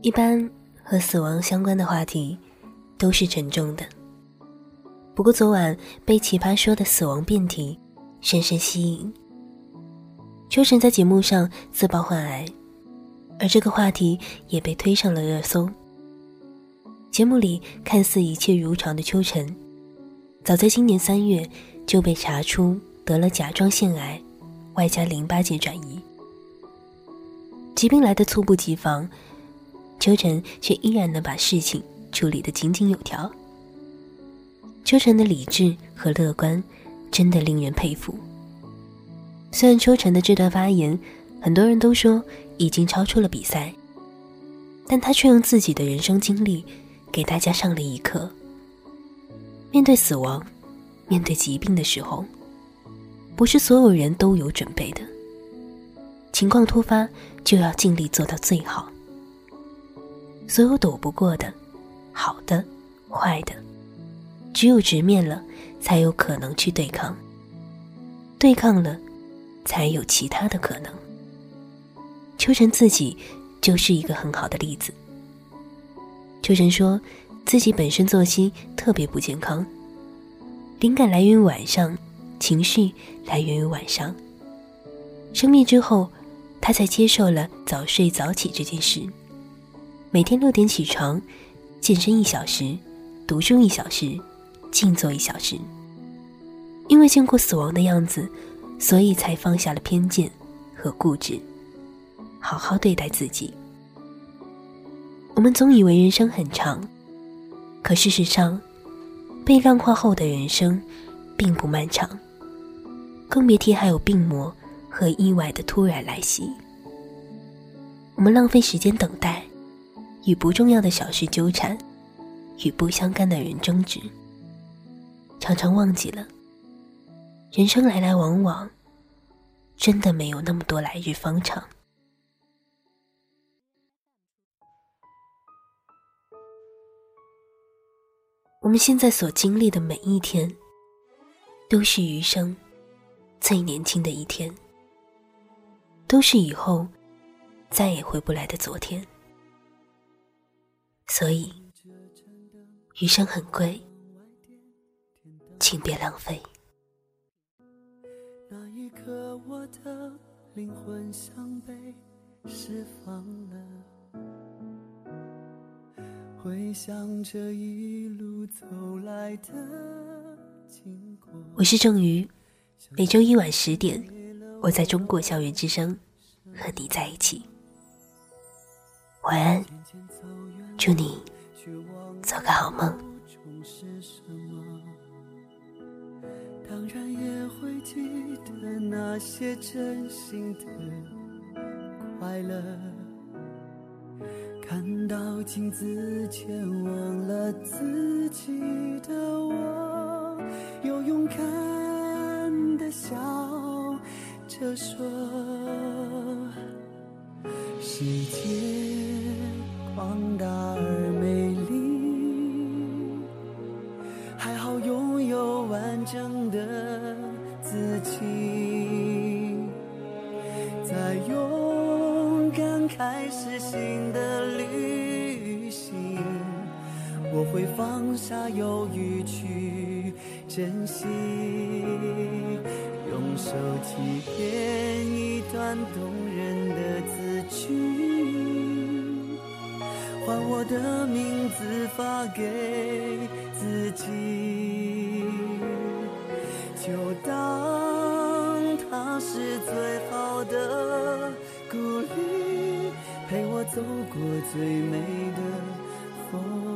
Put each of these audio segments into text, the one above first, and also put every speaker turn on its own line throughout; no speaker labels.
一般和死亡相关的话题都是沉重的。不过昨晚被奇葩说的死亡辩题深深吸引，秋晨在节目上自曝患癌，而这个话题也被推上了热搜。节目里看似一切如常的秋晨，早在今年三月就被查出得了甲状腺癌，外加淋巴结转移。疾病来的猝不及防，秋晨却依然能把事情处理得井井有条。秋晨的理智和乐观，真的令人佩服。虽然秋晨的这段发言，很多人都说已经超出了比赛，但他却用自己的人生经历，给大家上了一课。面对死亡，面对疾病的时候，不是所有人都有准备的。情况突发，就要尽力做到最好。所有躲不过的，好的，坏的。只有直面了，才有可能去对抗；对抗了，才有其他的可能。秋晨自己就是一个很好的例子。秋晨说自己本身作息特别不健康，灵感来源于晚上，情绪来源于晚上。生病之后，他才接受了早睡早起这件事，每天六点起床，健身一小时，读书一小时。静坐一小时，因为见过死亡的样子，所以才放下了偏见和固执，好好对待自己。我们总以为人生很长，可事实上，被量化后的人生并不漫长，更别提还有病魔和意外的突然来袭。我们浪费时间等待，与不重要的小事纠缠，与不相干的人争执。常常忘记了，人生来来往往，真的没有那么多来日方长。我们现在所经历的每一天，都是余生最年轻的一天，都是以后再也回不来的昨天。所以，余生很贵。请别浪费。那一刻，我的灵魂像被释放了。回想这一路走来的经过。我是郑瑜，每周一晚十点，我在中国校园之声和你在一起。晚安，祝你做个好梦。当然也会记得那些真心的快乐，看到镜子前忘了自己的我，又勇敢的笑着说，世界广大而美丽，还好拥有完整。的自己，在勇敢开始新的旅行，我会放下犹豫去珍惜，用手机编一段动人的字我的名字发给自己。就当它是最好的鼓励，陪我走过最美的风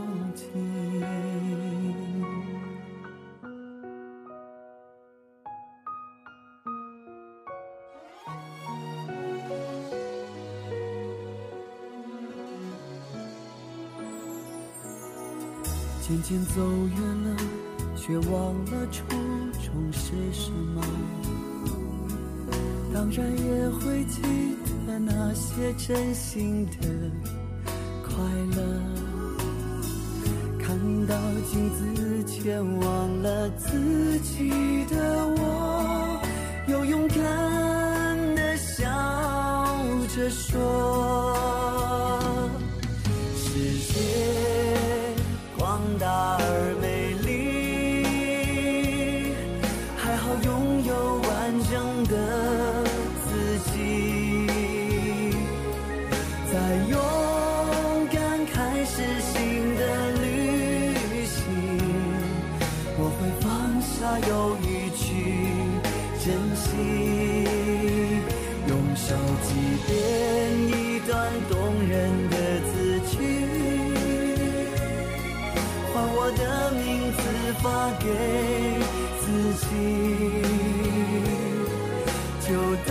渐渐走远了，却忘了初衷。是什么？当然也会记得那些真心的快乐。看到镜子前忘了自己的我，又勇敢的笑着说：世界会放下犹豫
去珍惜，用手机编一段动人的字句，换我的名字发给自己，就当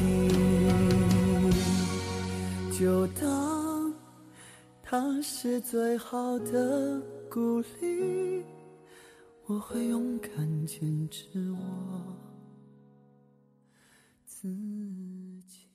你，就当它是最好的鼓励，我会勇敢坚持我自己。